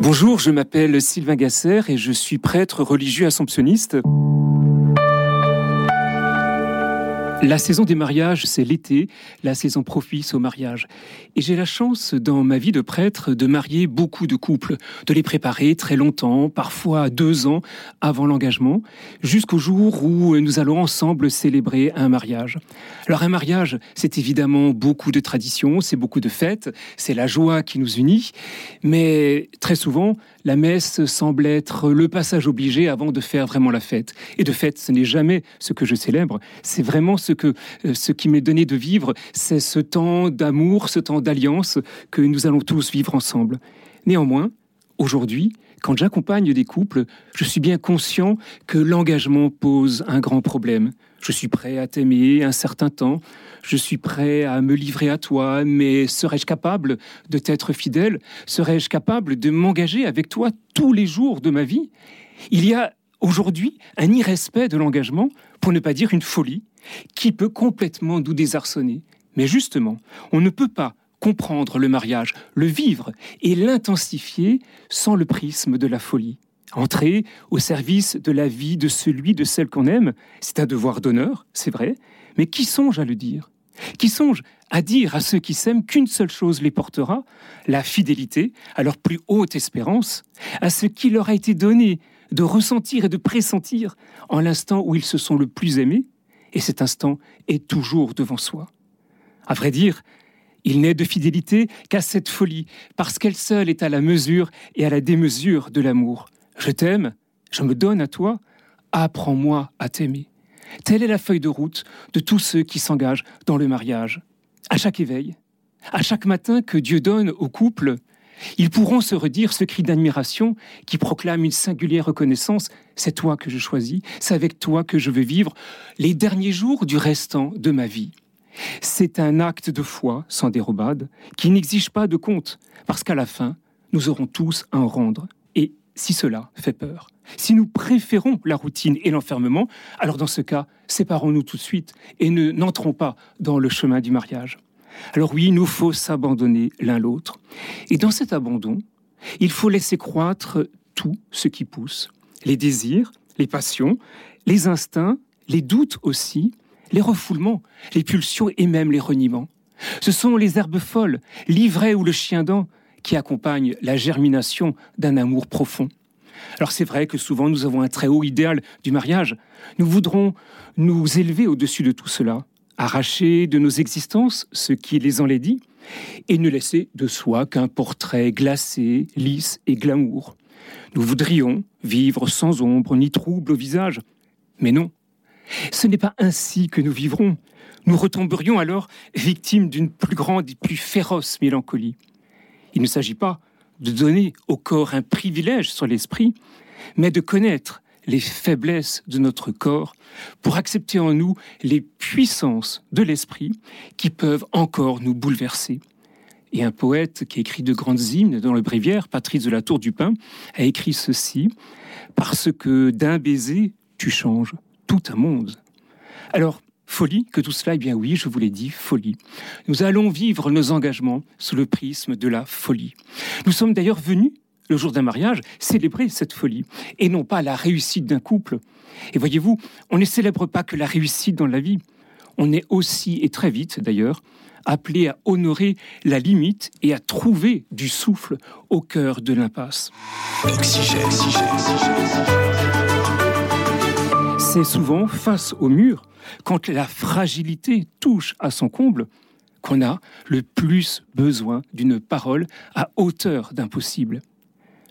Bonjour, je m'appelle Sylvain Gasser et je suis prêtre religieux assomptionniste. La saison des mariages, c'est l'été, la saison propice au mariage. Et j'ai la chance, dans ma vie de prêtre, de marier beaucoup de couples, de les préparer très longtemps, parfois deux ans avant l'engagement, jusqu'au jour où nous allons ensemble célébrer un mariage. Alors un mariage, c'est évidemment beaucoup de traditions, c'est beaucoup de fêtes, c'est la joie qui nous unit, mais très souvent, la messe semble être le passage obligé avant de faire vraiment la fête. Et de fait, ce n'est jamais ce que je célèbre, c'est vraiment ce que euh, ce qui m'est donné de vivre, c'est ce temps d'amour, ce temps d'alliance que nous allons tous vivre ensemble. Néanmoins, aujourd'hui, quand j'accompagne des couples, je suis bien conscient que l'engagement pose un grand problème. Je suis prêt à t'aimer un certain temps, je suis prêt à me livrer à toi, mais serais-je capable de t'être fidèle? Serais-je capable de m'engager avec toi tous les jours de ma vie? Il y a aujourd'hui un irrespect de l'engagement, pour ne pas dire une folie, qui peut complètement nous désarçonner. Mais justement, on ne peut pas comprendre le mariage, le vivre et l'intensifier sans le prisme de la folie. Entrer au service de la vie de celui, de celle qu'on aime, c'est un devoir d'honneur, c'est vrai, mais qui songe à le dire? Qui songe à dire à ceux qui s'aiment qu'une seule chose les portera, la fidélité à leur plus haute espérance, à ce qui leur a été donné de ressentir et de pressentir en l'instant où ils se sont le plus aimés, et cet instant est toujours devant soi. À vrai dire, il n'est de fidélité qu'à cette folie, parce qu'elle seule est à la mesure et à la démesure de l'amour. Je t'aime, je me donne à toi, apprends-moi à t'aimer. Telle est la feuille de route de tous ceux qui s'engagent dans le mariage. À chaque éveil, à chaque matin que Dieu donne au couple, ils pourront se redire ce cri d'admiration qui proclame une singulière reconnaissance. C'est toi que je choisis, c'est avec toi que je veux vivre les derniers jours du restant de ma vie. C'est un acte de foi sans dérobade qui n'exige pas de compte, parce qu'à la fin, nous aurons tous à en rendre. Et si cela fait peur, si nous préférons la routine et l'enfermement, alors dans ce cas, séparons-nous tout de suite et ne n'entrons pas dans le chemin du mariage. Alors oui, il nous faut s'abandonner l'un l'autre. Et dans cet abandon, il faut laisser croître tout ce qui pousse. Les désirs, les passions, les instincts, les doutes aussi, les refoulements, les pulsions et même les reniements. Ce sont les herbes folles, l'ivraie ou le chien dent, qui accompagnent la germination d'un amour profond. Alors c'est vrai que souvent nous avons un très haut idéal du mariage. Nous voudrons nous élever au-dessus de tout cela, arracher de nos existences ce qui les enlaidit, et ne laisser de soi qu'un portrait glacé, lisse et glamour. Nous voudrions vivre sans ombre ni trouble au visage, mais non. Ce n'est pas ainsi que nous vivrons. Nous retomberions alors victimes d'une plus grande et plus féroce mélancolie. Il ne s'agit pas de donner au corps un privilège sur l'esprit, mais de connaître les faiblesses de notre corps pour accepter en nous les puissances de l'esprit qui peuvent encore nous bouleverser. Et un poète qui écrit de grandes hymnes dans le bréviaire, Patrice de la Tour du Pin, a écrit ceci Parce que d'un baiser, tu changes tout un monde. Alors, folie, que tout cela, eh bien oui, je vous l'ai dit, folie. Nous allons vivre nos engagements sous le prisme de la folie. Nous sommes d'ailleurs venus le jour d'un mariage, célébrer cette folie, et non pas la réussite d'un couple. Et voyez-vous, on ne célèbre pas que la réussite dans la vie, on est aussi, et très vite d'ailleurs, appelé à honorer la limite et à trouver du souffle au cœur de l'impasse. C'est souvent face au mur, quand la fragilité touche à son comble, qu'on a le plus besoin d'une parole à hauteur d'impossible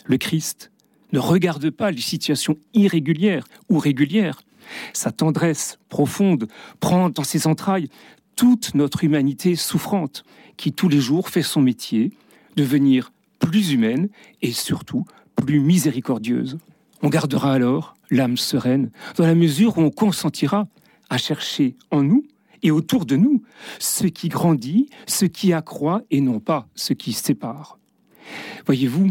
le Christ ne regarde pas les situations irrégulières ou régulières. Sa tendresse profonde prend dans ses entrailles toute notre humanité souffrante, qui tous les jours fait son métier, devenir plus humaine et surtout plus miséricordieuse. On gardera alors l'âme sereine dans la mesure où on consentira à chercher en nous et autour de nous ce qui grandit, ce qui accroît et non pas ce qui sépare. Voyez-vous,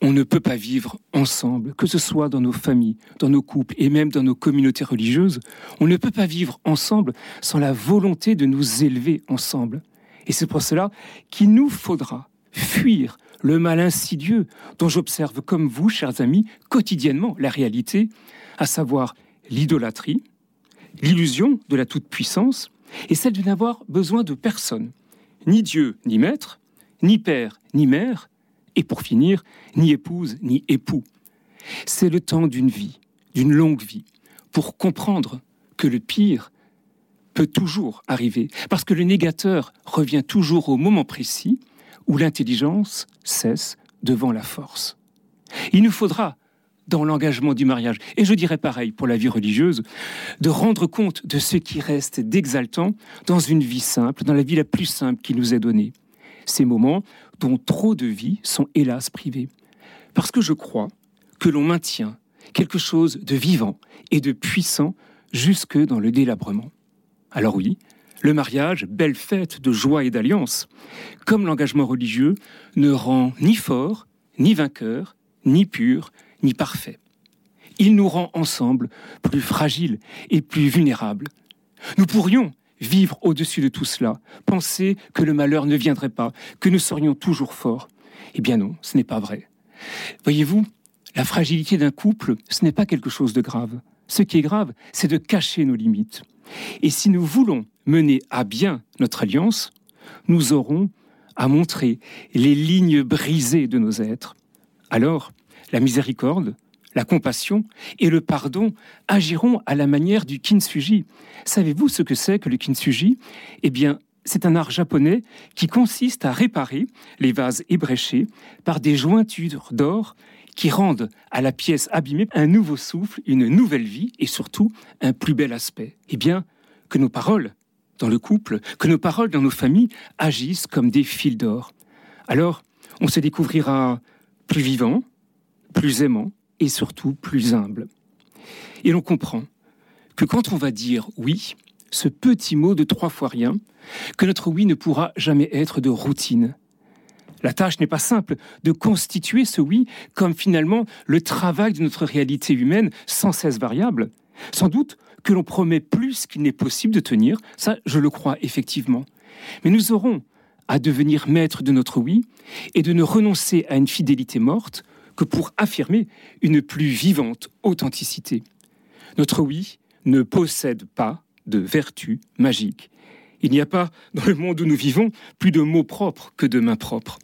on ne peut pas vivre ensemble, que ce soit dans nos familles, dans nos couples et même dans nos communautés religieuses, on ne peut pas vivre ensemble sans la volonté de nous élever ensemble. Et c'est pour cela qu'il nous faudra fuir le mal insidieux dont j'observe comme vous, chers amis, quotidiennement la réalité, à savoir l'idolâtrie, l'illusion de la toute-puissance et celle de n'avoir besoin de personne, ni Dieu ni maître, ni père ni mère, et pour finir, ni épouse ni époux. C'est le temps d'une vie, d'une longue vie, pour comprendre que le pire peut toujours arriver, parce que le négateur revient toujours au moment précis où l'intelligence cesse devant la force. Il nous faudra, dans l'engagement du mariage, et je dirais pareil pour la vie religieuse, de rendre compte de ce qui reste d'exaltant dans une vie simple, dans la vie la plus simple qui nous est donnée. Ces moments dont trop de vies sont hélas privées. Parce que je crois que l'on maintient quelque chose de vivant et de puissant jusque dans le délabrement. Alors oui, le mariage, belle fête de joie et d'alliance, comme l'engagement religieux, ne rend ni fort, ni vainqueur, ni pur, ni parfait. Il nous rend ensemble plus fragiles et plus vulnérables. Nous pourrions vivre au-dessus de tout cela, penser que le malheur ne viendrait pas, que nous serions toujours forts. Eh bien non, ce n'est pas vrai. Voyez-vous, la fragilité d'un couple, ce n'est pas quelque chose de grave. Ce qui est grave, c'est de cacher nos limites. Et si nous voulons mener à bien notre alliance, nous aurons à montrer les lignes brisées de nos êtres. Alors, la miséricorde, la compassion et le pardon agiront à la manière du kintsugi. Savez-vous ce que c'est que le kintsugi? Eh bien, c'est un art japonais qui consiste à réparer les vases ébréchés par des jointures d'or qui rendent à la pièce abîmée un nouveau souffle, une nouvelle vie et surtout un plus bel aspect. Eh bien, que nos paroles dans le couple, que nos paroles dans nos familles agissent comme des fils d'or. Alors, on se découvrira plus vivant, plus aimant et surtout plus humble. Et l'on comprend que quand on va dire oui, ce petit mot de trois fois rien, que notre oui ne pourra jamais être de routine. La tâche n'est pas simple de constituer ce oui comme finalement le travail de notre réalité humaine sans cesse variable. Sans doute que l'on promet plus qu'il n'est possible de tenir, ça je le crois effectivement. Mais nous aurons à devenir maîtres de notre oui et de ne renoncer à une fidélité morte que pour affirmer une plus vivante authenticité. Notre oui ne possède pas de vertu magique. Il n'y a pas, dans le monde où nous vivons, plus de mots propres que de mains propres.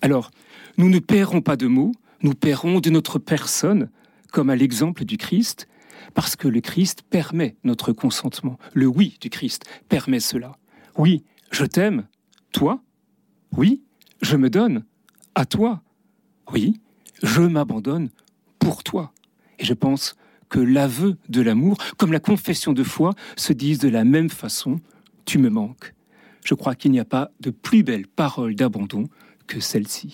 Alors, nous ne paierons pas de mots, nous paierons de notre personne, comme à l'exemple du Christ, parce que le Christ permet notre consentement. Le oui du Christ permet cela. Oui, je t'aime, toi. Oui, je me donne, à toi. Oui, je m'abandonne pour toi. Et je pense que l'aveu de l'amour, comme la confession de foi, se disent de la même façon, tu me manques. Je crois qu'il n'y a pas de plus belle parole d'abandon que celle-ci.